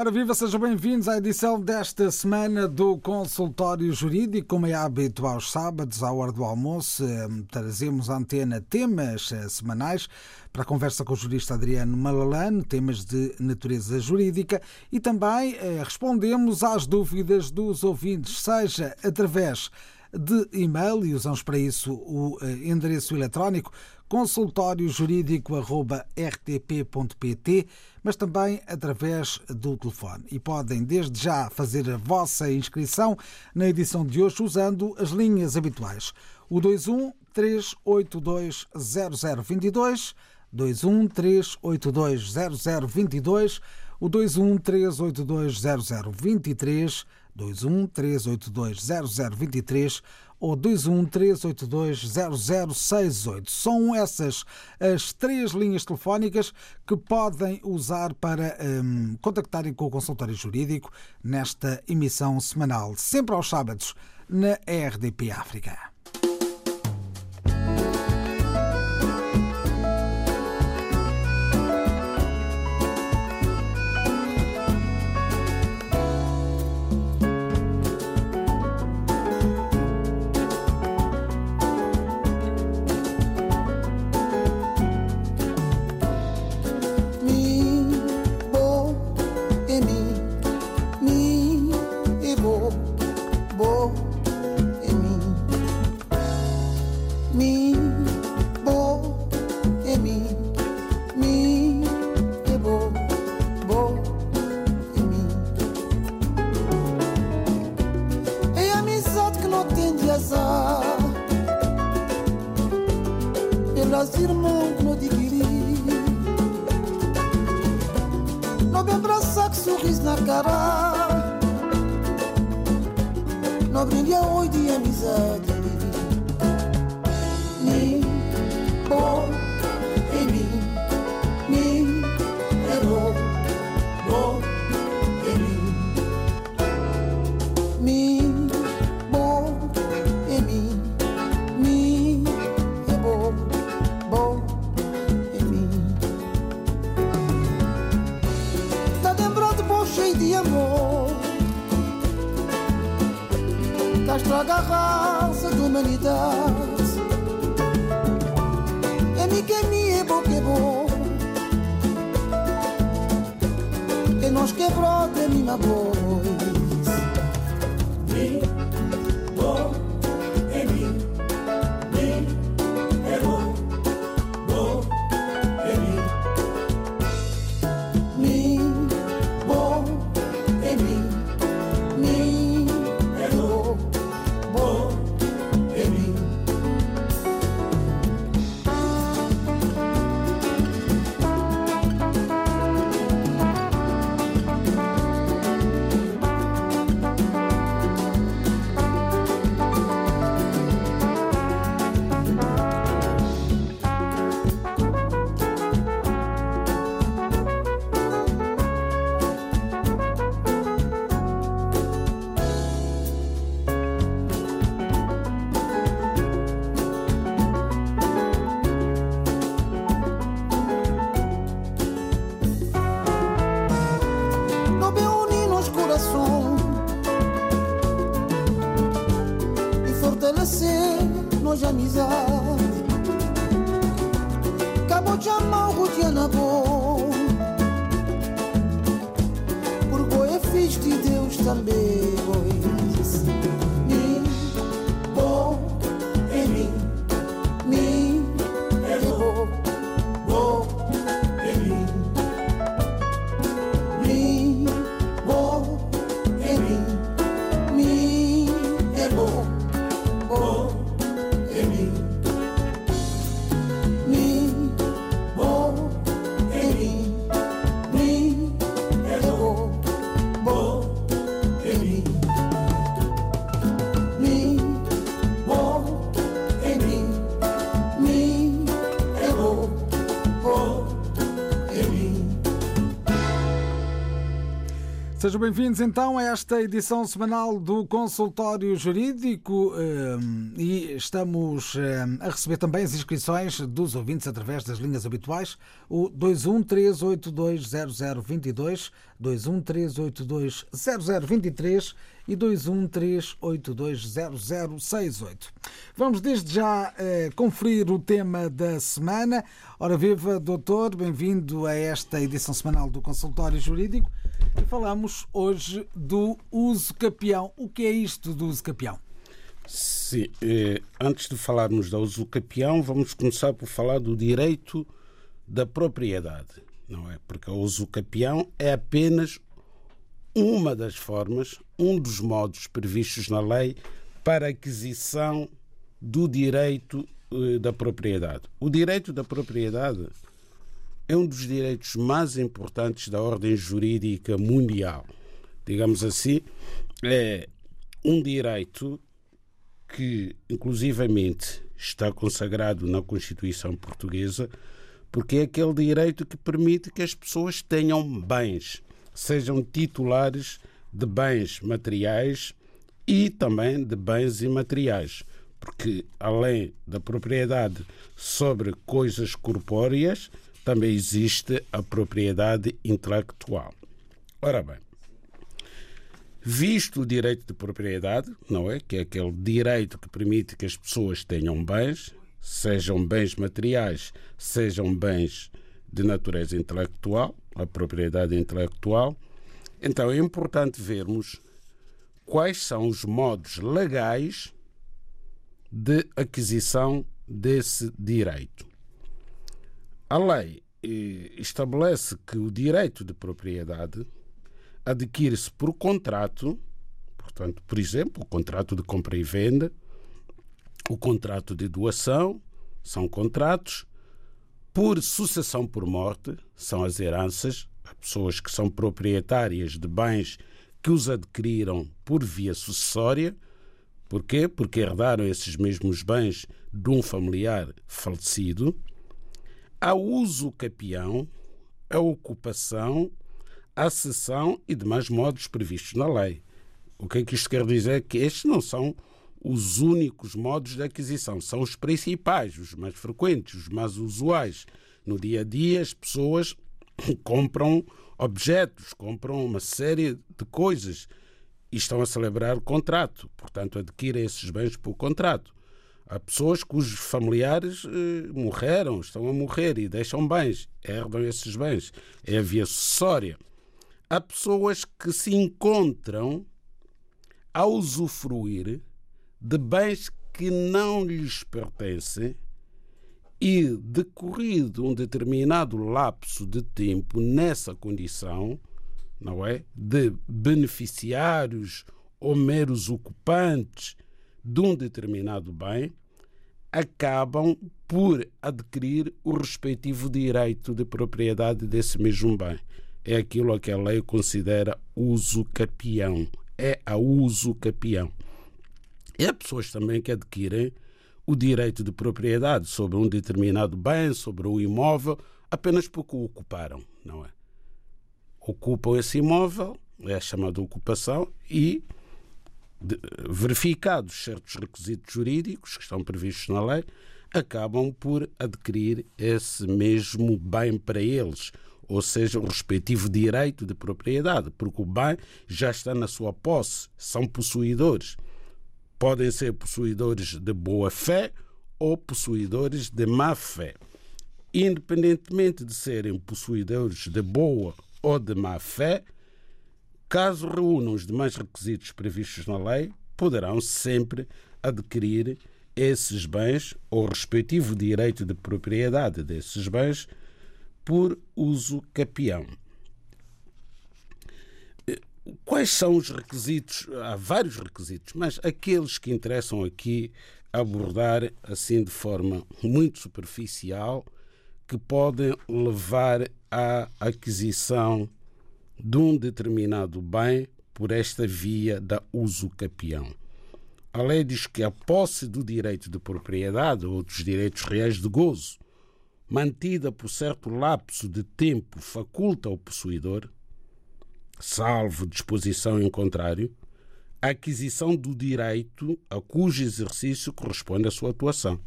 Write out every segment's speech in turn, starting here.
Ora viva, sejam bem-vindos à edição desta semana do Consultório Jurídico. Como é hábito aos sábados, à hora do almoço, eh, trazemos à antena temas eh, semanais para a conversa com o jurista Adriano Malalane, temas de natureza jurídica e também eh, respondemos às dúvidas dos ouvintes, seja através de e-mail e usamos para isso o endereço eletrónico consultóriojurídico.rtp.pt, mas também através do telefone. E podem desde já fazer a vossa inscrição na edição de hoje usando as linhas habituais. O 21 382 0022, 21 382 0022, o 21 382 0023, 21 382 0023 ou 213820068. São essas as três linhas telefónicas que podem usar para um, contactarem com o consultório jurídico nesta emissão semanal, sempre aos sábados, na RDP África. que nos quebrou de mi voz. Mi voz. Bem-vindos então a esta edição semanal do Consultório Jurídico ehm, e estamos ehm, a receber também as inscrições dos ouvintes através das linhas habituais, o 213820022, 213820023 e 213820068. Vamos desde já eh, conferir o tema da semana. Ora viva, doutor, bem-vindo a esta edição semanal do Consultório Jurídico e falamos hoje do uso capião. O que é isto do uso capião? Sim, eh, antes de falarmos do uso capião, vamos começar por falar do direito da propriedade, não é? Porque o uso capião é apenas uma das formas, um dos modos previstos na lei para aquisição do direito eh, da propriedade. O direito da propriedade é um dos direitos mais importantes da ordem jurídica mundial. Digamos assim, é um direito que, inclusivamente, está consagrado na Constituição Portuguesa, porque é aquele direito que permite que as pessoas tenham bens, sejam titulares de bens materiais e também de bens imateriais. Porque, além da propriedade sobre coisas corpóreas, também existe a propriedade intelectual. Ora bem, visto o direito de propriedade, não é? Que é aquele direito que permite que as pessoas tenham bens, sejam bens materiais, sejam bens de natureza intelectual, a propriedade intelectual. Então é importante vermos quais são os modos legais de aquisição desse direito. A lei eh, estabelece que o direito de propriedade adquire-se por contrato, portanto, por exemplo, o contrato de compra e venda, o contrato de doação, são contratos, por sucessão por morte, são as heranças, pessoas que são proprietárias de bens que os adquiriram por via sucessória. Porquê? Porque herdaram esses mesmos bens de um familiar falecido a uso capião, a ocupação, a cessão e demais modos previstos na lei. O que é que isto quer dizer? Que estes não são os únicos modos de aquisição, são os principais, os mais frequentes, os mais usuais. No dia a dia, as pessoas compram objetos, compram uma série de coisas e estão a celebrar o contrato, portanto, adquirem esses bens por contrato. Há pessoas cujos familiares eh, morreram, estão a morrer e deixam bens, herdam esses bens. É a via sucessória. Há pessoas que se encontram a usufruir de bens que não lhes pertencem e, decorrido um determinado lapso de tempo nessa condição, não é? De beneficiários ou meros ocupantes de um determinado bem, acabam por adquirir o respectivo direito de propriedade desse mesmo bem. É aquilo que a lei considera uso capião. É a uso capião. E há pessoas também que adquirem o direito de propriedade sobre um determinado bem, sobre um imóvel, apenas porque o ocuparam, não é? Ocupam esse imóvel, é a chamada ocupação, e verificados certos requisitos jurídicos que estão previstos na lei, acabam por adquirir esse mesmo bem para eles, ou seja, o respectivo direito de propriedade, porque o bem já está na sua posse, são possuidores. Podem ser possuidores de boa fé ou possuidores de má fé. Independentemente de serem possuidores de boa ou de má fé, Caso reúnam os demais requisitos previstos na lei, poderão sempre adquirir esses bens ou respectivo direito de propriedade desses bens por uso capião. Quais são os requisitos? Há vários requisitos, mas aqueles que interessam aqui abordar assim de forma muito superficial que podem levar à aquisição de um determinado bem por esta via da uso capião. A lei diz que a posse do direito de propriedade ou dos direitos reais de gozo, mantida por certo lapso de tempo, faculta ao possuidor salvo disposição em contrário, a aquisição do direito a cujo exercício corresponde à sua atuação.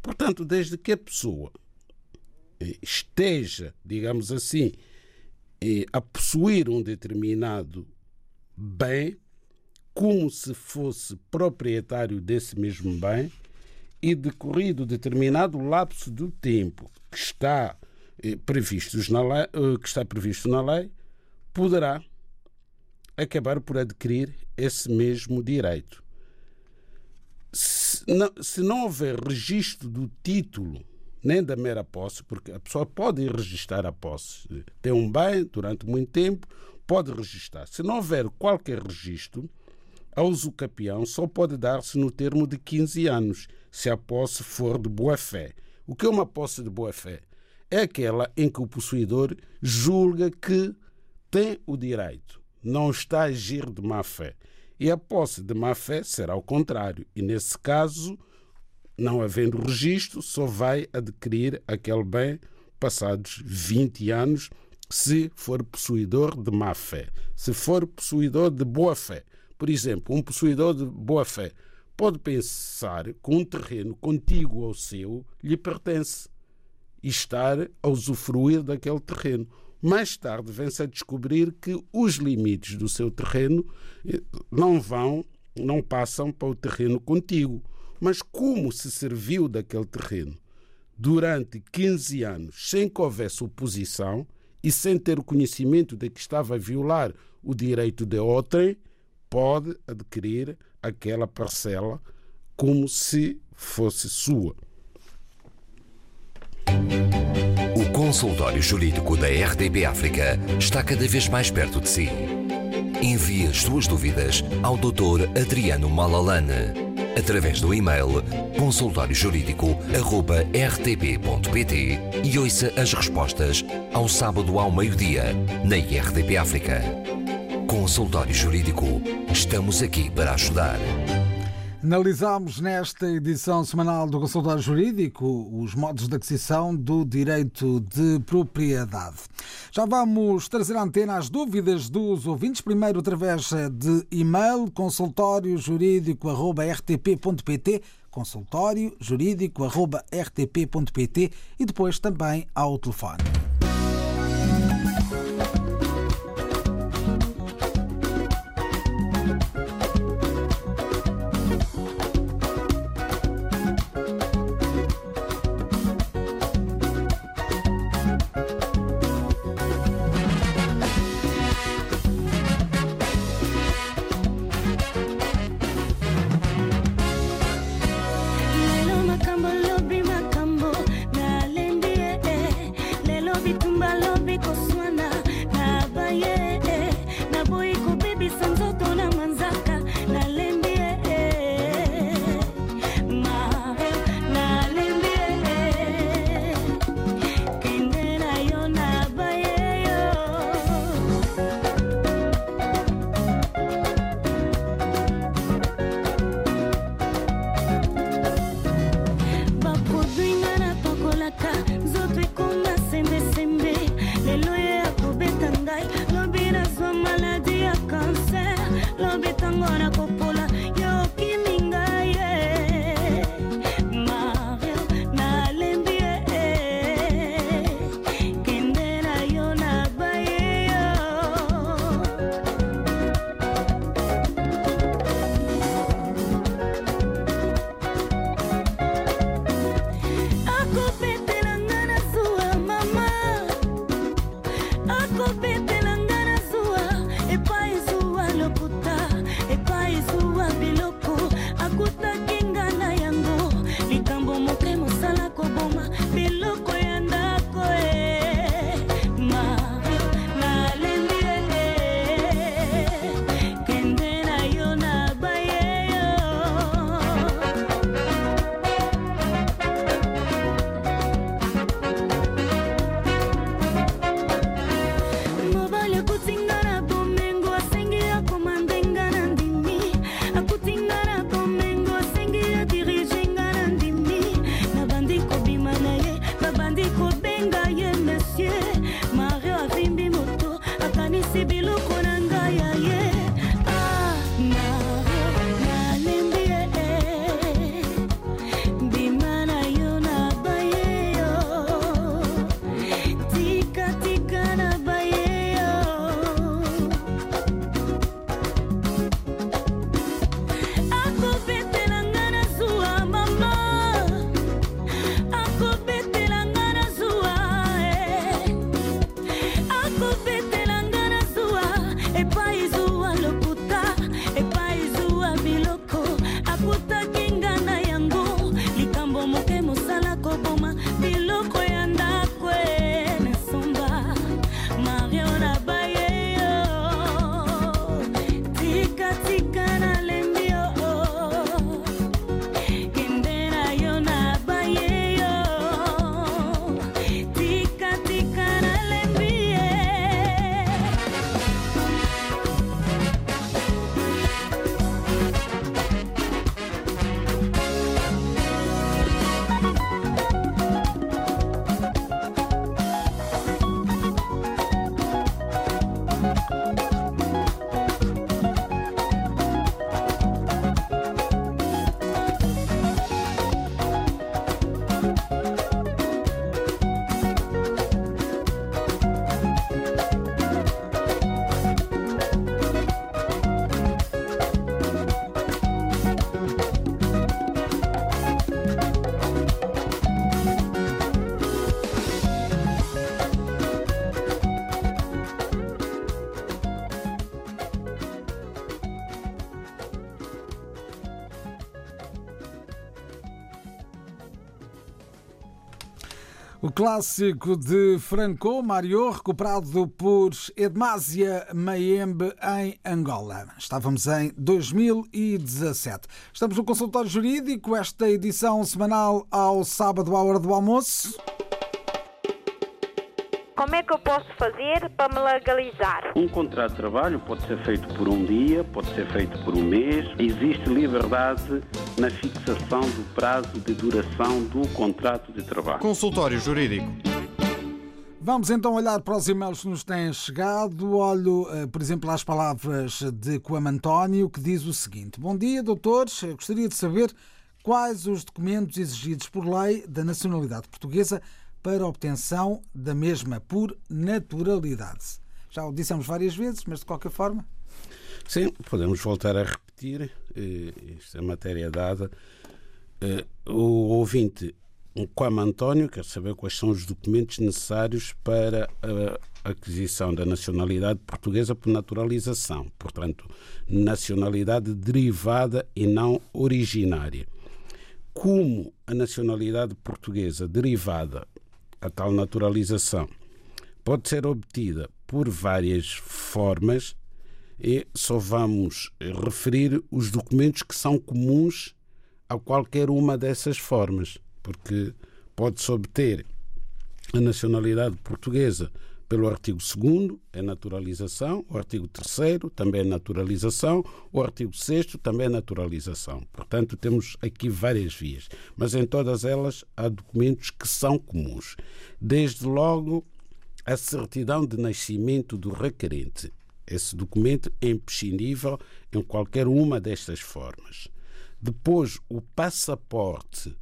Portanto, desde que a pessoa esteja, digamos assim, a possuir um determinado bem, como se fosse proprietário desse mesmo bem, e decorrido determinado lapso do tempo que está eh, previsto na lei, eh, que está previsto na lei, poderá acabar por adquirir esse mesmo direito. Se não, se não houver registro do título nem da mera posse, porque a pessoa pode registrar a posse. Tem um bem durante muito tempo, pode registrar. Se não houver qualquer registro, a usucapião só pode dar-se no termo de 15 anos, se a posse for de boa-fé. O que é uma posse de boa-fé? É aquela em que o possuidor julga que tem o direito, não está a agir de má-fé. E a posse de má-fé será o contrário, e nesse caso não havendo registro, só vai adquirir aquele bem passados 20 anos, se for possuidor de má fé. Se for possuidor de boa fé, por exemplo, um possuidor de boa fé pode pensar que um terreno contíguo ao seu lhe pertence e estar a usufruir daquele terreno. Mais tarde vem-se a descobrir que os limites do seu terreno eh, não vão, não passam para o terreno contíguo mas como se serviu daquele terreno durante 15 anos sem que houvesse oposição e sem ter o conhecimento de que estava a violar o direito de outrem, pode adquirir aquela parcela como se fosse sua. O consultório jurídico da RDB África está cada vez mais perto de si. Envie as suas dúvidas ao Dr. Adriano Malalane através do e-mail consultóriojurídico.rtp.pt e ouça as respostas ao sábado ao meio-dia na IRTP África. Consultório Jurídico. Estamos aqui para ajudar. Analisamos nesta edição semanal do Consultório Jurídico os modos de aquisição do direito de propriedade. Já vamos trazer à antena as dúvidas dos ouvintes, primeiro através de e-mail consultóriojurídico.rtp.pt consultóriojurídico.rtp.pt e depois também ao telefone. Clássico de Franco Mario, recuperado por Edmásia Maembe em Angola. Estávamos em 2017. Estamos no consultório jurídico, esta edição semanal ao sábado à hora do almoço. Como é que eu posso fazer para me legalizar? Um contrato de trabalho pode ser feito por um dia, pode ser feito por um mês. Existe liberdade na fixação do prazo de duração do contrato de trabalho. Consultório Jurídico. Vamos então olhar para os e-mails que nos têm chegado. Olho, eh, por exemplo, às palavras de Coam António, que diz o seguinte: Bom dia, doutores. Eu gostaria de saber quais os documentos exigidos por lei da nacionalidade portuguesa para obtenção da mesma por naturalidade. Já o dissemos várias vezes, mas de qualquer forma. Sim, podemos voltar a repetir. Esta é matéria dada. Eh, o ouvinte, como António, quer saber quais são os documentos necessários para a aquisição da nacionalidade portuguesa por naturalização. Portanto, nacionalidade derivada e não originária. Como a nacionalidade portuguesa derivada a tal naturalização. Pode ser obtida por várias formas e só vamos referir os documentos que são comuns a qualquer uma dessas formas, porque pode-se obter a nacionalidade portuguesa pelo artigo 2 é naturalização, o artigo 3 também é naturalização, o artigo 6 também é naturalização. Portanto, temos aqui várias vias, mas em todas elas há documentos que são comuns. Desde logo, a certidão de nascimento do requerente. Esse documento é imprescindível em qualquer uma destas formas. Depois, o passaporte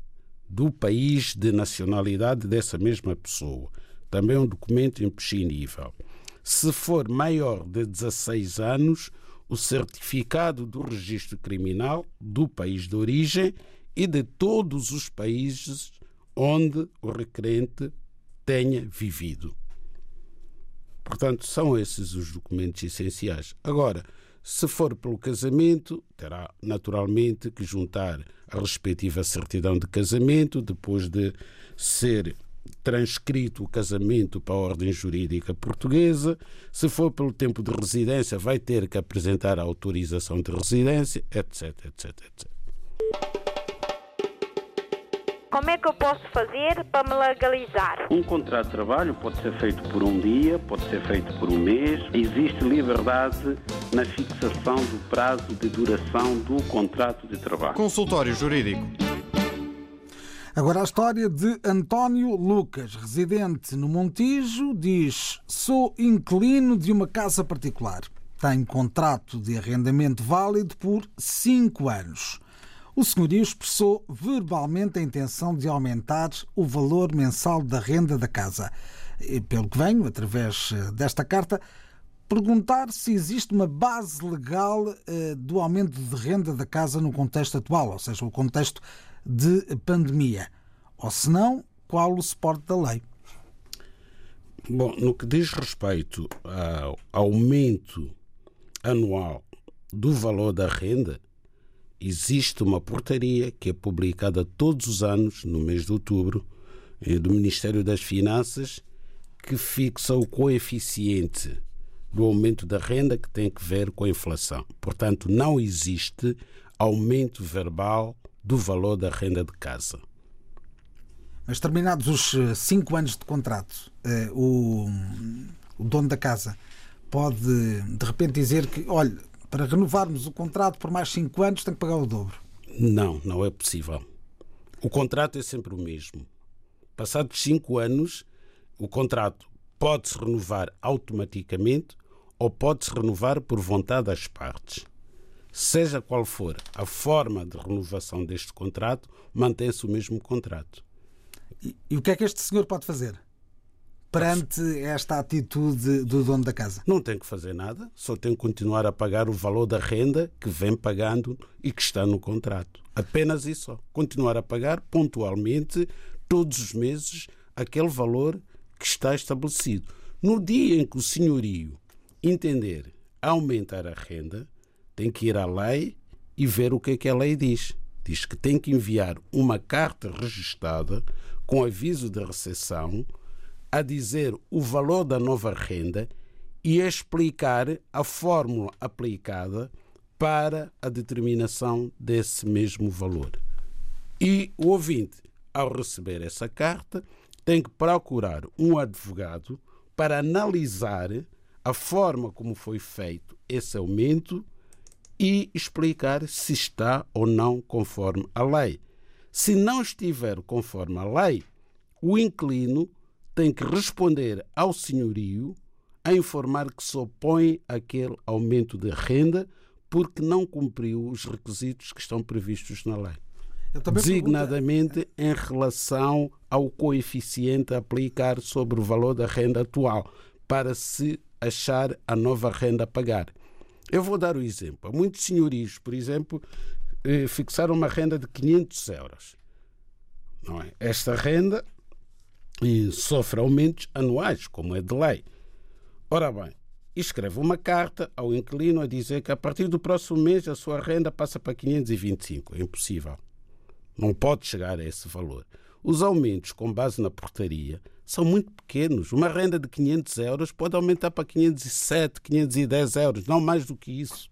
do país de nacionalidade dessa mesma pessoa também um documento imprescindível. Se for maior de 16 anos, o certificado do registro criminal do país de origem e de todos os países onde o requerente tenha vivido. Portanto, são esses os documentos essenciais. Agora, se for pelo casamento, terá naturalmente que juntar a respectiva certidão de casamento, depois de ser transcrito o casamento para a ordem jurídica portuguesa. Se for pelo tempo de residência, vai ter que apresentar a autorização de residência, etc, etc, etc. Como é que eu posso fazer para me legalizar? Um contrato de trabalho pode ser feito por um dia, pode ser feito por um mês. Existe liberdade na fixação do prazo de duração do contrato de trabalho. Consultório Jurídico. Agora a história de António Lucas, residente no Montijo, diz: Sou inquilino de uma casa particular. Tenho contrato de arrendamento válido por cinco anos. O senhorio expressou verbalmente a intenção de aumentar o valor mensal da renda da casa. E, pelo que venho, através eh, desta carta, perguntar se existe uma base legal eh, do aumento de renda da casa no contexto atual, ou seja, o contexto de pandemia. Ou se não, qual o suporte da lei? Bom, no que diz respeito ao aumento anual do valor da renda, existe uma portaria que é publicada todos os anos, no mês de outubro, eh, do Ministério das Finanças, que fixa o coeficiente do aumento da renda que tem que ver com a inflação. Portanto, não existe aumento verbal do valor da renda de casa. Mas terminados os eh, cinco anos de contrato, eh, o, o dono da casa pode de repente dizer que, olha, para renovarmos o contrato por mais cinco anos tem que pagar o dobro. Não, não é possível. O contrato é sempre o mesmo. Passados cinco anos, o contrato pode-se renovar automaticamente ou pode-se renovar por vontade das partes. Seja qual for a forma de renovação deste contrato, mantém-se o mesmo contrato. E, e, o que é que este senhor pode fazer perante esta atitude do dono da casa? Não tem que fazer nada, só tem que continuar a pagar o valor da renda que vem pagando e que está no contrato. Apenas isso. Continuar a pagar pontualmente, todos os meses, aquele valor que está estabelecido. No dia em que o senhorio entender aumentar a renda, tem que ir à lei e ver o que é que a lei diz. Diz que tem que enviar uma carta registada com aviso de recepção a dizer o valor da nova renda e a explicar a fórmula aplicada para a determinação desse mesmo valor. E o ouvinte, ao receber essa carta, tem que procurar um advogado para analisar a forma como foi feito esse aumento e explicar se está ou não conforme a lei. Se não estiver conforme a lei, o inquilino tem que responder ao senhorio a informar que se opõe àquele aumento de renda porque não cumpriu os requisitos que estão previstos na lei. Designadamente pergunto... em relação ao coeficiente a aplicar sobre o valor da renda atual, para se achar a nova renda a pagar. Eu vou dar o um exemplo. Muitos senhorios, por exemplo, eh, fixaram uma renda de 500 euros. Não é? Esta renda sofre aumentos anuais, como é de lei. Ora bem, escreve uma carta ao inquilino a dizer que a partir do próximo mês a sua renda passa para 525. É impossível. Não pode chegar a esse valor. Os aumentos com base na portaria são muito pequenos. Uma renda de 500 euros pode aumentar para 507, 510 euros, não mais do que isso.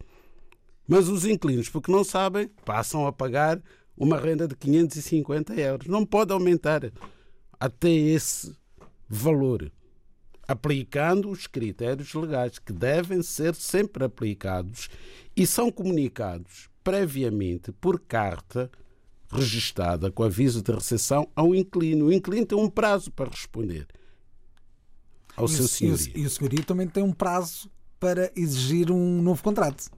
Mas os inquilinos, porque não sabem, passam a pagar uma renda de 550 euros. Não pode aumentar até esse valor, aplicando os critérios legais que devem ser sempre aplicados e são comunicados previamente por carta registada com aviso de recepção ao inquilino. O inquilino tem um prazo para responder ao e seu senhorio. E o senhorio também tem um prazo para exigir um novo contrato.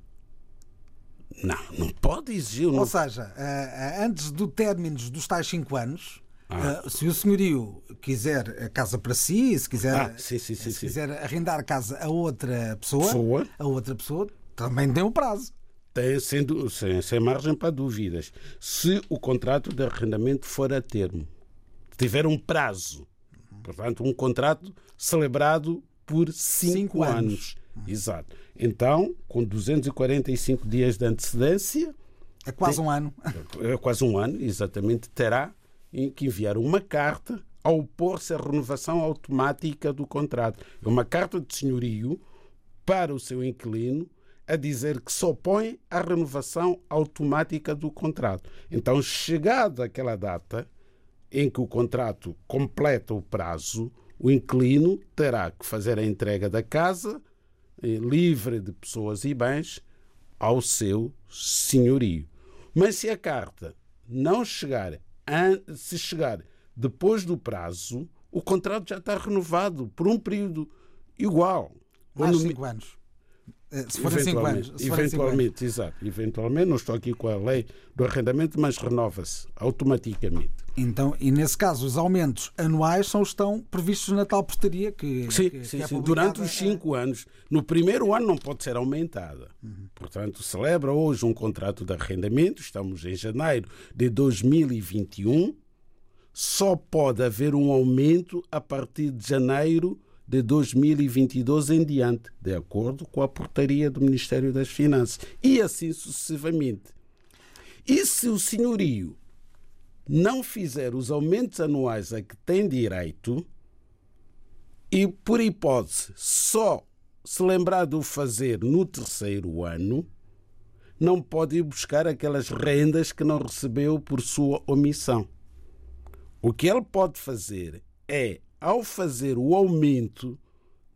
Não, não pode exigir um Ou seja, eh, eh, antes do término dos tais 5 anos, ah. Eh, se o senhorio quiser a casa para si, se quiser, ah, sim, sim, sim, se quiser arrendar a casa a outra pessoa, pessoa, a outra pessoa também tem um prazo tem, sendo, sem, sem margem para dúvidas, se o contrato de arrendamento for a termo, tiver um prazo, portanto, um contrato celebrado por cinco, cinco anos. anos. Exato. Então, com 245 dias de antecedência. É quase tem, um ano. É quase um ano, exatamente. Terá que enviar uma carta a opor-se à renovação automática do contrato. É uma carta de senhorio para o seu inquilino a dizer que se opõe à renovação automática do contrato. Então, chegada aquela data em que o contrato completa o prazo, o inquilino terá que fazer a entrega da casa eh, livre de pessoas e bens ao seu senhorio. Mas se a carta não chegar, se chegar depois do prazo, o contrato já está renovado por um período igual. Mais cinco anos. Eh, se forem 5 anos. Se eventualmente, cinco exato. Eventualmente, não estou aqui com a lei do arrendamento, mas renova-se automaticamente. Então, e nesse caso, os aumentos anuais são estão previstos na tal portaria que. Sim, que, sim, que é sim. Durante os 5 anos. No primeiro ano não pode ser aumentada. Uhum. Portanto, celebra hoje um contrato de arrendamento, estamos em janeiro de 2021. Só pode haver um aumento a partir de janeiro de 2022 em diante, de acordo com a portaria do Ministério das Finanças, e assim sucessivamente. E se o senhorio não fizer os aumentos anuais a que tem direito, e por hipótese só se lembrar de o fazer no terceiro ano, não pode ir buscar aquelas rendas que não recebeu por sua omissão. O que ele pode fazer é, ao fazer o aumento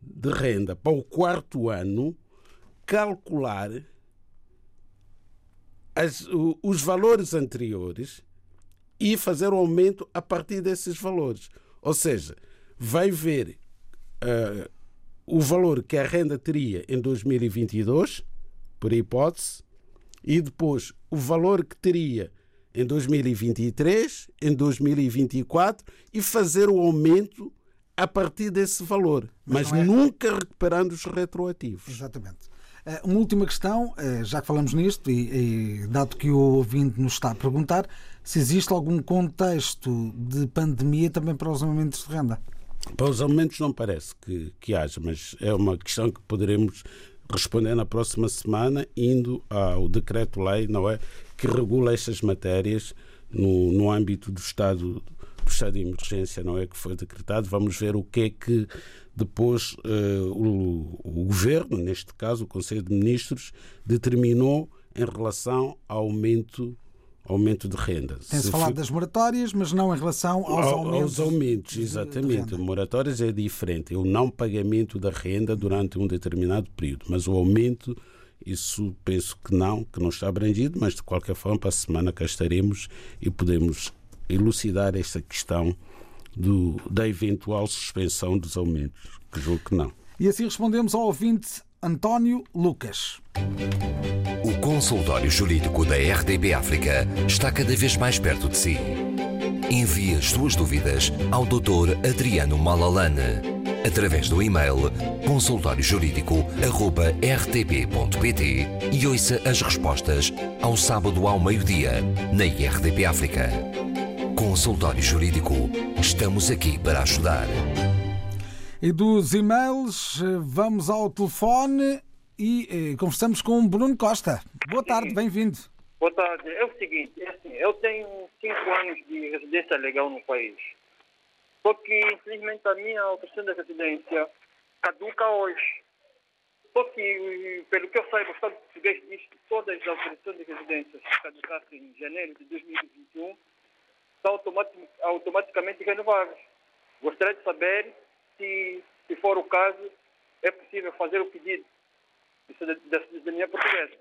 de renda para o quarto ano, calcular as, os valores anteriores e fazer o aumento a partir desses valores. Ou seja, vai ver uh, o valor que a renda teria em 2022, por hipótese, e depois o valor que teria em 2023, em 2024 e fazer o aumento a partir desse valor, mas, mas é... nunca recuperando os retroativos. Exatamente. Eh, uma última questão, eh, já que falamos nisto, e, e, dado que o ouvinte nos está a perguntar, se existe algum contexto de pandemia também para os aumentos de renda? Para os aumentos não parece que, que haja, mas é uma questão que poderemos responder na próxima semana, indo ao decreto-lei, não é? Que regula estas matérias no, no âmbito do Estado do estado de emergência, não é? Que foi decretado. Vamos ver o que é que depois uh, o, o, governo, neste caso o Conselho de Ministros, determinou em relação ao aumento aumento de renda. Tem-se falado das moratórias, mas não em relação aos aumentos. Aos aumentos, exatamente. Moratórias é diferente. É o não pagamento da renda durante um determinado período. Mas o aumento, isso penso que não, que não está abrangido, mas de qualquer forma, para a semana cá estaremos e podemos elucidar esta questão do, da eventual suspensão dos aumentos, que julgo que não. E assim respondemos ao ouvinte António Lucas. O consultório jurídico da RDB África está cada vez mais perto de si. Envie as suas dúvidas ao Dr. Adriano Malalane através do e-mail consultóriojurídico.rtp.pt e ouça as respostas ao sábado ao meio-dia na RDP África. Consultório Jurídico. Estamos aqui para ajudar. E dos e-mails, vamos ao telefone e eh, conversamos com Bruno Costa. Boa tarde, bem-vindo. Boa tarde. É o seguinte, é assim, eu tenho cinco anos de residência legal no país. Só que, infelizmente, a minha autorização de residência caduca hoje. Só que, pelo que eu saiba, o Estado português diz que todas as autorizações de residência caducassem em janeiro de 2021 são automaticamente renováveis. Gostaria de saber se, se for o caso, é possível fazer o pedido. Da, da minha portuguesa.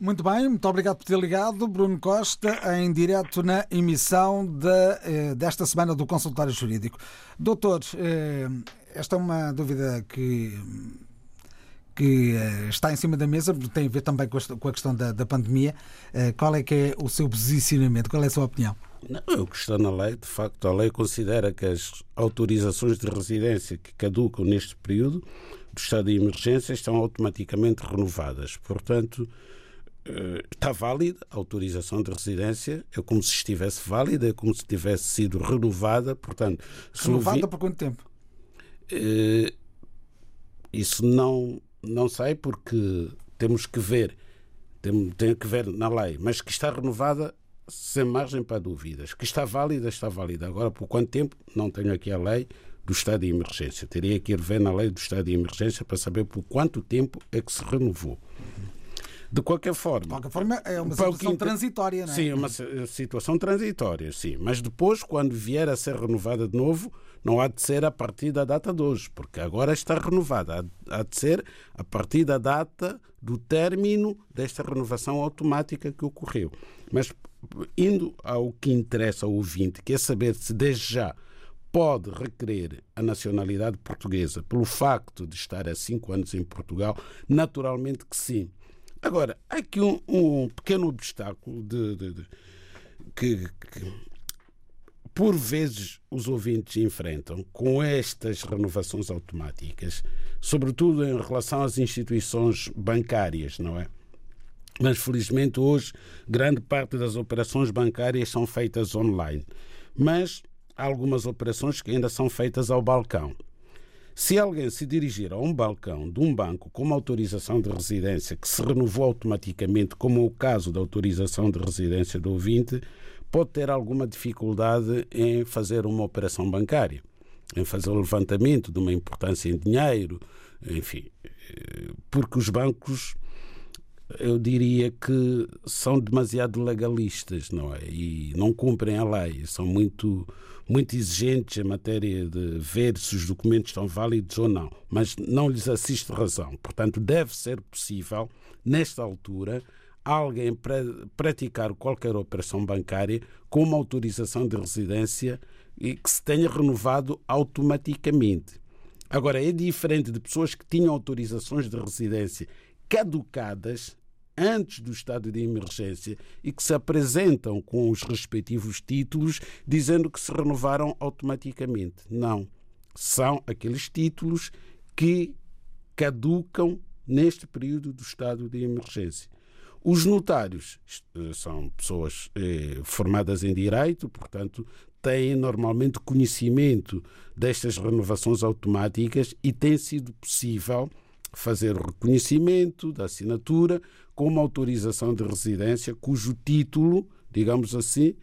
Muito bem, muito obrigado por ter ligado. Bruno Costa, em direto na emissão de, eh, desta semana do Consultório Jurídico. Doutor, eh, esta é uma dúvida que que uh, está em cima da mesa, tem a ver também com a, questão da, da pandemia. Uh, qual é que é o seu posicionamento? Qual é a sua opinião? Não, o que está na lei, de facto, a lei considera que as autorizações de residência que caducam neste período do estado de emergência estão automaticamente renovadas. Portanto, eh, está válida a autorização de residência, é como se estivesse válida, é como se tivesse sido renovada. Portanto, renovada vi... por quanto tempo? Isso não, não sei porque temos que ver, tem, tem que ver na lei, mas que está renovada sem margem para dúvidas. Que está válida, está válida. Agora, por quanto tempo? Não tenho aqui a lei do estado de emergência. Teria que ir ver na lei do estado de emergência para saber por quanto tempo é que se renovou. De qualquer forma. De qualquer forma, é uma situação transitória, não é? Sim, é uma situação transitória, sim. Mas depois, quando vier a ser renovada de novo, não há de ser a partir da data de hoje, porque agora está renovada. Há de ser a partir da data do término desta renovação automática que ocorreu. Mas indo ao que interessa ao ouvinte, que é saber se desde já pode requerer a nacionalidade portuguesa pelo facto de estar há cinco anos em Portugal, naturalmente que sim. Agora, há aqui um, um pequeno obstáculo de, de, de que, que, por vezes, os ouvintes enfrentam com estas renovações automáticas, sobretudo em relação às instituições bancárias, não é? Mas, felizmente, hoje, grande parte das operações bancárias são feitas online. Mas há algumas operações que ainda são feitas ao balcão. Se alguém se dirigir a um balcão de um banco com uma autorização de residência que se renovou automaticamente, como é o caso da autorização de residência do ouvinte, pode ter alguma dificuldade em fazer uma operação bancária, em fazer o levantamento de uma importância em dinheiro, enfim, porque os bancos eu diria que são demasiado legalistas, não é? E não cumprem a lei, são muito muito exigentes em matéria de ver se os documentos estão válidos ou não, mas não lhes assiste razão. Portanto, deve ser possível, nesta altura, alguém praticar qualquer operação bancária com uma autorização de residência e que se tenha renovado automaticamente. Agora, é diferente de pessoas que tinham autorizações de residência caducadas antes do estado de emergência e que se apresentam com os respectivos títulos dizendo que se renovaram automaticamente. Não. São aqueles títulos que caducam neste período do estado de emergência. Os notários eh, são pessoas eh, formadas em direito, portanto, têm normalmente conhecimento destas renovações automáticas e tem sido possível fazer o reconhecimento da assinatura com uma autorização de residência cujo título, digamos assim,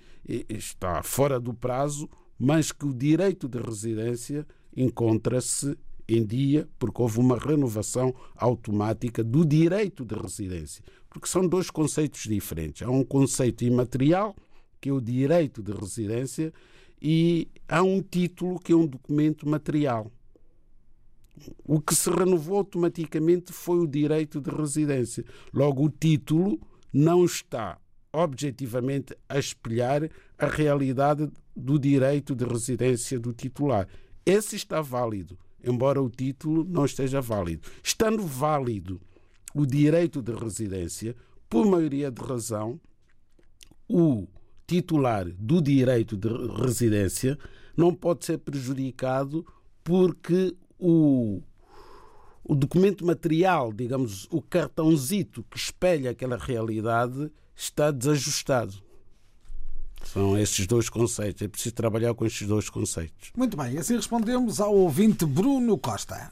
está fora do prazo, mas que o direito de residência encontra-se em dia porque houve uma renovação automática do direito de residência. Porque são dois conceitos diferentes. Há um conceito imaterial, que é o direito de residência, e há um título, que é um documento material. O que se renovou automaticamente foi o direito de residência. Logo, o título não está objetivamente a espelhar a realidade do direito de residência do titular. Esse está válido, embora o título não esteja válido. Estando válido o direito de residência, por maioria de razão, o titular do direito de residência não pode ser prejudicado porque o, o documento material, digamos, o cartãozito que espelha aquela realidade, está desajustado. São esses dois conceitos. É preciso trabalhar com estes dois conceitos. Muito bem, assim respondemos ao ouvinte Bruno Costa.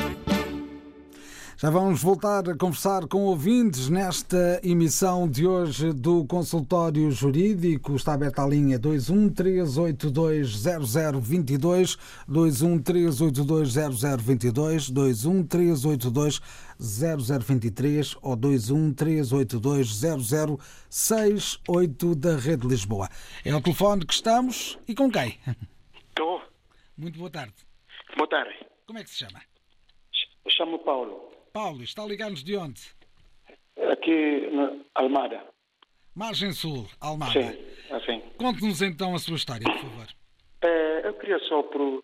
Já vamos voltar a conversar com ouvintes nesta emissão de hoje do Consultório Jurídico. Está aberta a linha 213820022, 213820022, 213820023 ou 213820068 da Rede Lisboa. É o telefone que estamos e com quem? Estou. Muito boa tarde. Boa tarde. Como é que se chama? Eu chamo Paulo. Paulo, está ligando-nos de onde? Aqui na Almada. Margem Sul, Almada. Sim, assim. Conte-nos então a sua história, por favor. É, eu queria só pro,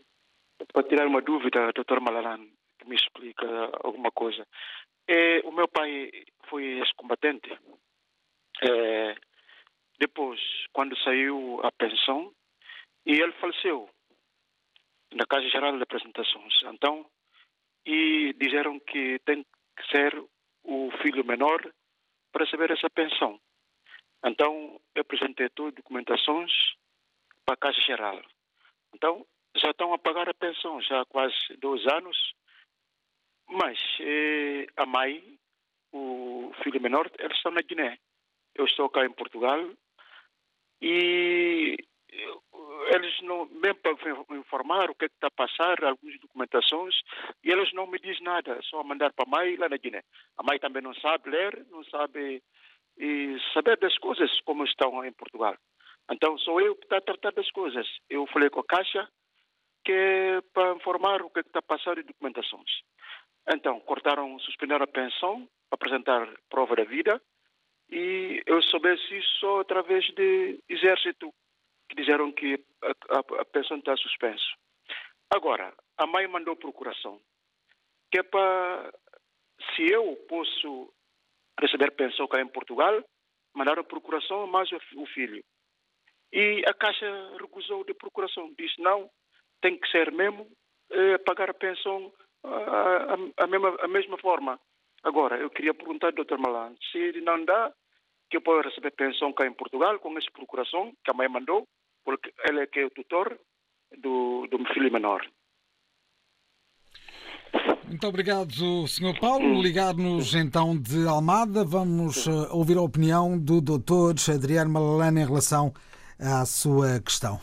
para tirar uma dúvida, Dr. Malalan, que me explica alguma coisa. É, o meu pai foi ex-combatente. É, depois, quando saiu a pensão, e ele faleceu na Casa Geral de Apresentações. Então, e disseram que tem que ser o filho menor para receber essa pensão. Então, eu apresentei todas as documentações para a Caixa Geral. Então, já estão a pagar a pensão já há quase dois anos, mas eh, a mãe, o filho menor, eles estão na Guiné. Eu estou cá em Portugal e eles não, mesmo para informar o que, é que está a passar, algumas documentações, e eles não me dizem nada, só mandar para a mãe lá na Guiné. A mãe também não sabe ler, não sabe e saber das coisas como estão em Portugal. Então sou eu que está a tratar das coisas. Eu falei com a Caixa que é para informar o que, é que está a passar em documentações. Então, cortaram, suspenderam a pensão, apresentar prova da vida, e eu soubesse isso só através de exército que disseram que a, a, a pensão está suspensa. Agora, a mãe mandou procuração, que é para, se eu posso receber pensão cá em Portugal, mandaram procuração mais o, filho. E a Caixa recusou de procuração. Disse não, tem que ser mesmo eh, pagar a pensão a, a, a, mesma, a mesma forma. Agora, eu queria perguntar ao Dr. Malan, se não dá, que eu posso receber pensão cá em Portugal com essa procuração que a mãe mandou, porque ele é que é o tutor do, do meu filho menor. Muito obrigado, Sr. Paulo. Ligar-nos então de Almada, vamos uh, ouvir a opinião do Dr. Adriano Malalana em relação à sua questão.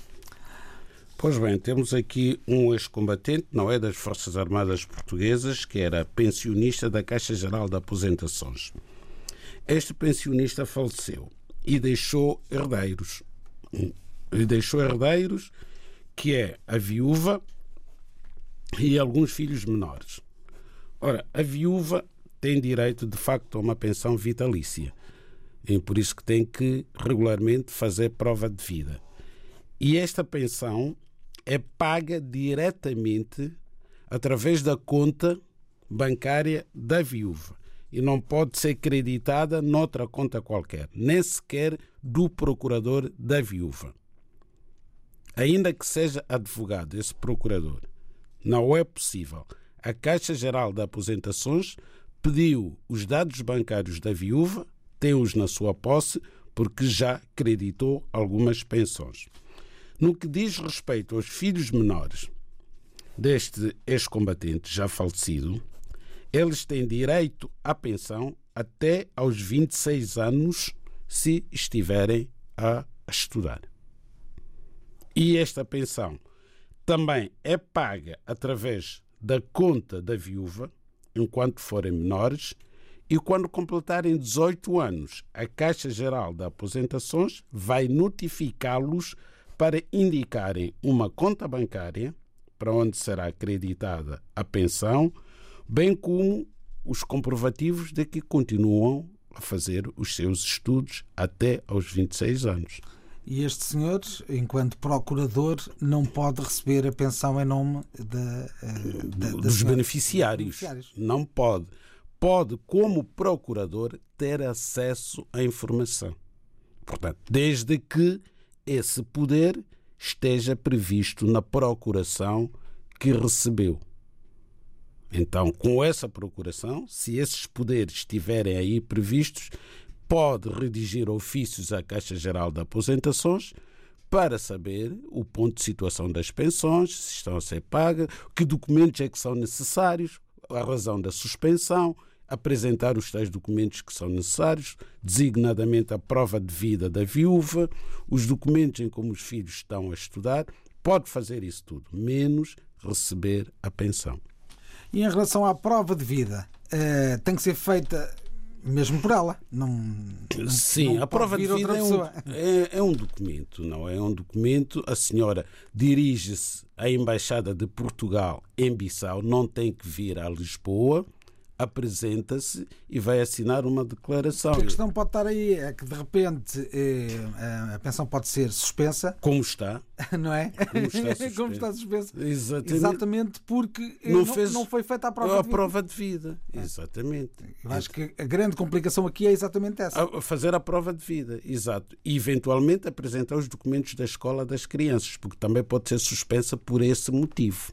Pois bem, temos aqui um ex-combatente, não é, das Forças Armadas Portuguesas, que era pensionista da Caixa Geral de Aposentações. Este pensionista faleceu e deixou herdeiros. E deixou herdeiros, que é a viúva e alguns filhos menores. Ora, a viúva tem direito, de facto, a uma pensão vitalícia. E por isso que tem que regularmente fazer prova de vida. E esta pensão é paga diretamente através da conta bancária da viúva e não pode ser creditada noutra conta qualquer, nem sequer do procurador da viúva. Ainda que seja advogado esse procurador, não é possível. A Caixa Geral de Aposentações pediu os dados bancários da viúva, tem-os na sua posse, porque já creditou algumas pensões. No que diz respeito aos filhos menores deste ex-combatente já falecido, eles têm direito à pensão até aos 26 anos se estiverem a estudar. E esta pensão também é paga através da conta da viúva, enquanto forem menores, e quando completarem 18 anos, a Caixa Geral de Aposentações vai notificá-los para indicarem uma conta bancária para onde será acreditada a pensão, bem como os comprovativos de que continuam a fazer os seus estudos até aos 26 anos. E este senhor, enquanto procurador, não pode receber a pensão em nome da, eh, da, da dos beneficiários. beneficiários. Não pode. Pode, como procurador, ter acesso à informação. Portanto, desde que esse poder esteja previsto na procuração que recebeu. Então, com essa procuração, se esses poderes estiverem aí previstos, pode redigir ofícios à Caixa Geral de Aposentações para saber o ponto de situação das pensões, se estão a ser pagas, que documentos é que são necessários, a razão da suspensão, apresentar os tais documentos que são necessários, designadamente a prova de vida da viúva, os documentos em como os filhos estão a estudar, pode fazer isso tudo, menos receber a pensão. E em relação à prova de vida, uh, tem que ser feita mesmo por ela. Não, Sim, não a prova de vida é um, é, é um, documento, não é? é um documento. A senhora dirige-se à Embaixada de Portugal em Bissau, não tem que vir a Lisboa apresenta-se e vai assinar uma declaração. A questão pode estar aí, é que de repente eh, a pensão pode ser suspensa. Como está. Não é? Como está suspensa. Como está suspensa. Exatamente. Exatamente porque não, não, fez não foi feita a prova a de vida. prova de vida. É. Exatamente. Eu acho que a grande complicação aqui é exatamente essa. A fazer a prova de vida, exato. E eventualmente apresentar os documentos da escola das crianças, porque também pode ser suspensa por esse motivo.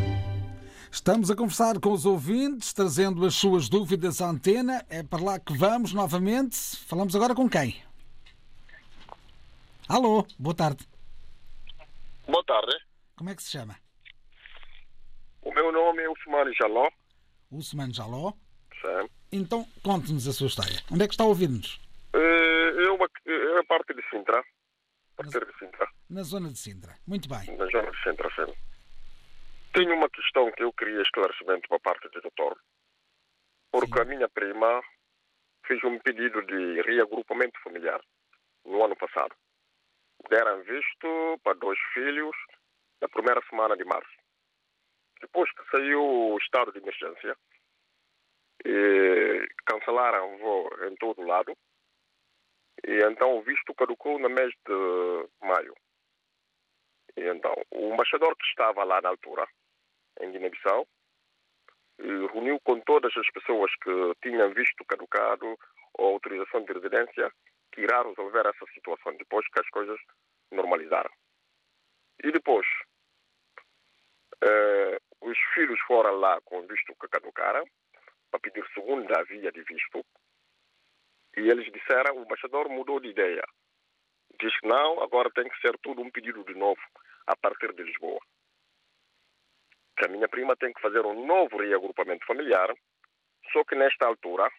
Estamos a conversar com os ouvintes, trazendo as suas dúvidas à antena. É para lá que vamos novamente. Falamos agora com quem? Alô, boa tarde. Boa tarde. Como é que se chama? O meu nome é Usman Jaló. Usman Jaló? Sim. Então, conte-nos a sua história. Onde é que está a ouvir-nos? Eu a parte de Sintra. Parte na, de Sintra. Na zona de Sintra. Muito bem. Na zona de Sintra, sim. Tenho uma questão que eu queria esclarecimento para parte do doutor. Porque Sim. a minha prima fez um pedido de reagrupamento familiar no ano passado. deram visto para dois filhos na primeira semana de março. Depois que saiu o estado de emergência, e cancelaram o voo em todo lado, e então o visto caducou no mês de maio. E então, o embaixador que estava lá na altura, em Guiné-Bissau, reuniu com todas as pessoas que tinham visto caducado ou autorização de residência que irá resolver essa situação depois que as coisas normalizaram. E depois, eh, os filhos foram lá com visto que caducaram para pedir segunda via de visto e eles disseram, o embaixador mudou de ideia. Diz que não, agora tem que ser tudo um pedido de novo a partir de Lisboa. Que a minha prima tem que fazer um novo reagrupamento familiar, só que nesta altura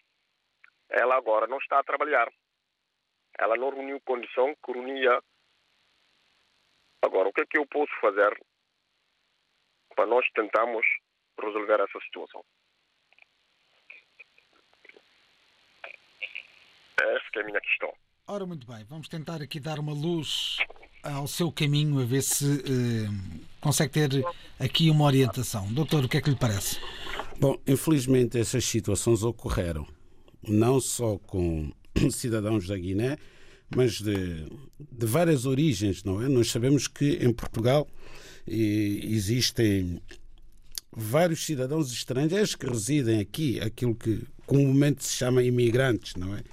ela agora não está a trabalhar. Ela não reuniu condição que reunia. Agora, o que é que eu posso fazer para nós tentarmos resolver essa situação? Essa que é a minha questão. Ora, muito bem, vamos tentar aqui dar uma luz ao seu caminho, a ver se eh, consegue ter aqui uma orientação. Doutor, o que é que lhe parece? Bom, infelizmente essas situações ocorreram, não só com cidadãos da Guiné, mas de, de várias origens, não é? Nós sabemos que em Portugal existem vários cidadãos estrangeiros que residem aqui, aquilo que comumente se chama imigrantes, não é?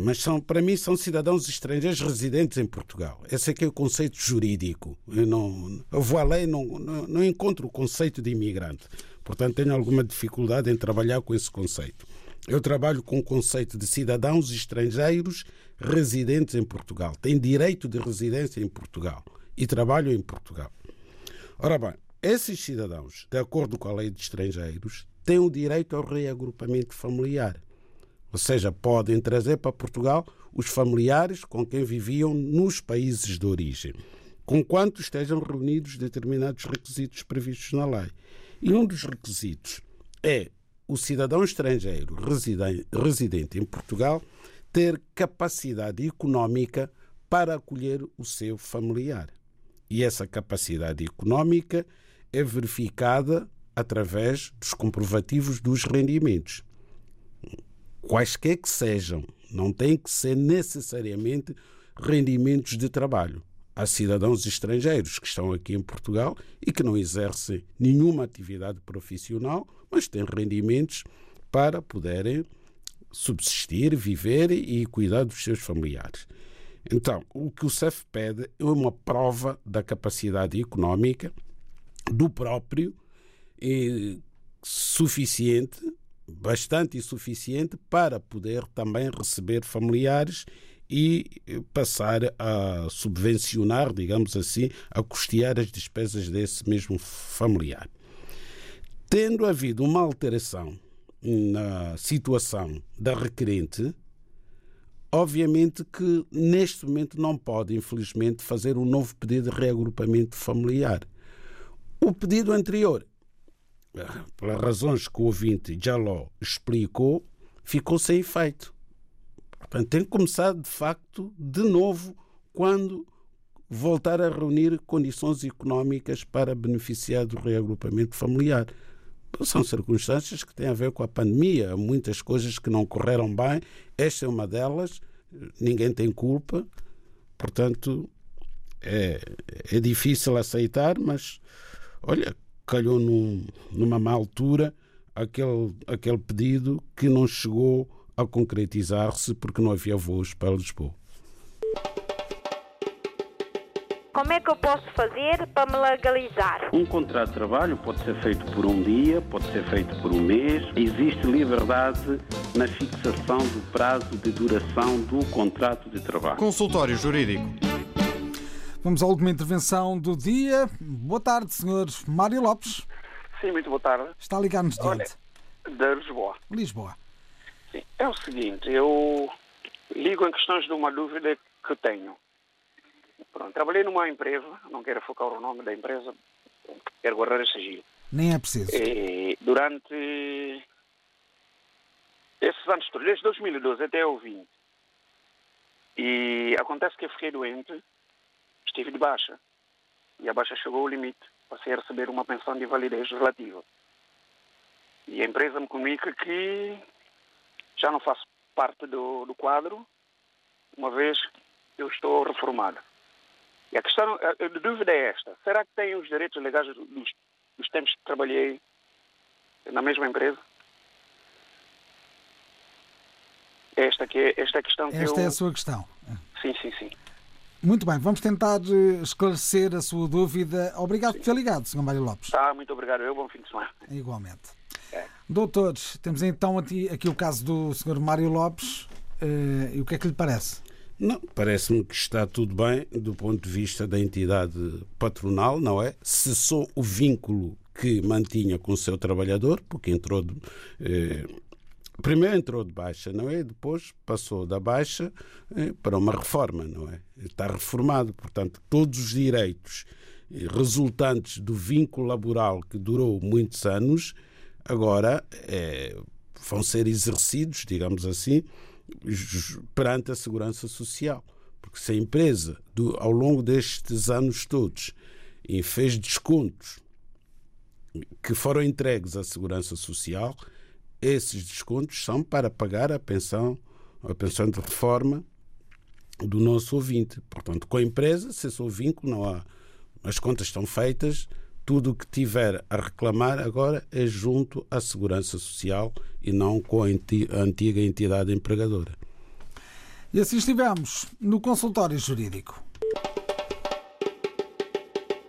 Mas são, para mim são cidadãos estrangeiros residentes em Portugal. Esse é que é o conceito jurídico. Eu, não, eu vou além e não, não, não encontro o conceito de imigrante. Portanto, tenho alguma dificuldade em trabalhar com esse conceito. Eu trabalho com o conceito de cidadãos estrangeiros residentes em Portugal. Têm direito de residência em Portugal e trabalham em Portugal. Ora bem, esses cidadãos, de acordo com a lei de estrangeiros, têm o direito ao reagrupamento familiar. Ou seja, podem trazer para Portugal os familiares com quem viviam nos países de origem, com quanto estejam reunidos determinados requisitos previstos na lei. E um dos requisitos é o cidadão estrangeiro residente em Portugal ter capacidade económica para acolher o seu familiar. E essa capacidade económica é verificada através dos comprovativos dos rendimentos quaisquer que sejam, não têm que ser necessariamente rendimentos de trabalho. Há cidadãos estrangeiros que estão aqui em Portugal e que não exercem nenhuma atividade profissional, mas têm rendimentos para poderem subsistir, viver e cuidar dos seus familiares. Então, o que o CEF pede é uma prova da capacidade económica do próprio e suficiente bastante e suficiente para poder também receber familiares e passar a subvencionar, digamos assim, a custear as despesas desse mesmo familiar. Tendo havido uma alteração na situação da requerente, obviamente que neste momento não pode, infelizmente, fazer um novo pedido de reagrupamento familiar. O pedido anterior pelas razões que o ouvinte Jaló explicou, ficou sem efeito. Portanto, tem que começar, de facto, de novo, quando voltar a reunir condições económicas para beneficiar do reagrupamento familiar. São circunstâncias que têm a ver com a pandemia, muitas coisas que não correram bem, esta é uma delas, ninguém tem culpa, portanto, é, é difícil aceitar, mas olha, calhou num, numa má altura aquele, aquele pedido que não chegou a concretizar-se porque não havia voos para Lisboa. Como é que eu posso fazer para me legalizar? Um contrato de trabalho pode ser feito por um dia, pode ser feito por um mês. Existe liberdade na fixação do prazo de duração do contrato de trabalho. Consultório Jurídico. Vamos à última intervenção do dia. Boa tarde, senhor Mário Lopes. Sim, muito boa tarde. Está a ligar-nos de onde? De Lisboa. Lisboa. Sim. É o seguinte, eu ligo em questões de uma dúvida que tenho. Pronto, trabalhei numa empresa, não quero focar o nome da empresa, quero guardar esse sigilo. Nem é preciso. E durante esses anos todos, desde 2012 até o 20, E acontece que eu fiquei doente, estive de baixa. E a baixa chegou ao limite. Passei a receber uma pensão de validez relativa. E a empresa me comunica que já não faço parte do, do quadro, uma vez eu estou reformado. E a questão, a, a dúvida é esta: será que tenho os direitos legais dos, dos tempos que trabalhei na mesma empresa? Esta, que é, esta é a questão que Esta eu... é a sua questão. Sim, sim, sim. Muito bem, vamos tentar eh, esclarecer a sua dúvida. Obrigado por ter ligado, Sr. Mário Lopes. Tá, muito obrigado. Eu, bom fim de semana. Igualmente. É. Doutores, temos então aqui, aqui o caso do Sr. Mário Lopes. eh, e o que é que lhe parece? Não, parece-me que está tudo bem do ponto de vista da entidade patronal, não é? Cessou o vínculo que mantinha com o seu trabalhador, porque entrou de, eh, primeiro entrou de baixa, não é? Depois passou da baixa eh, para uma reforma, não é? Está reformado, portanto, todos os direitos eh, resultantes do vínculo laboral que durou muitos anos agora eh, vão ser exercidos, digamos assim, perante a segurança social. Porque se a empresa, do- ao longo destes anos todos, fez descontos que foram entregues à segurança social, esses descontos são para pagar a pensão, a pensão de reforma do nosso ouvinte. Portanto, com a empresa, se esse vínculo não há. As contas estão feitas, tudo o que tiver a reclamar agora é junto à Segurança Social e não com a antiga entidade empregadora. E assim estivemos no consultório jurídico.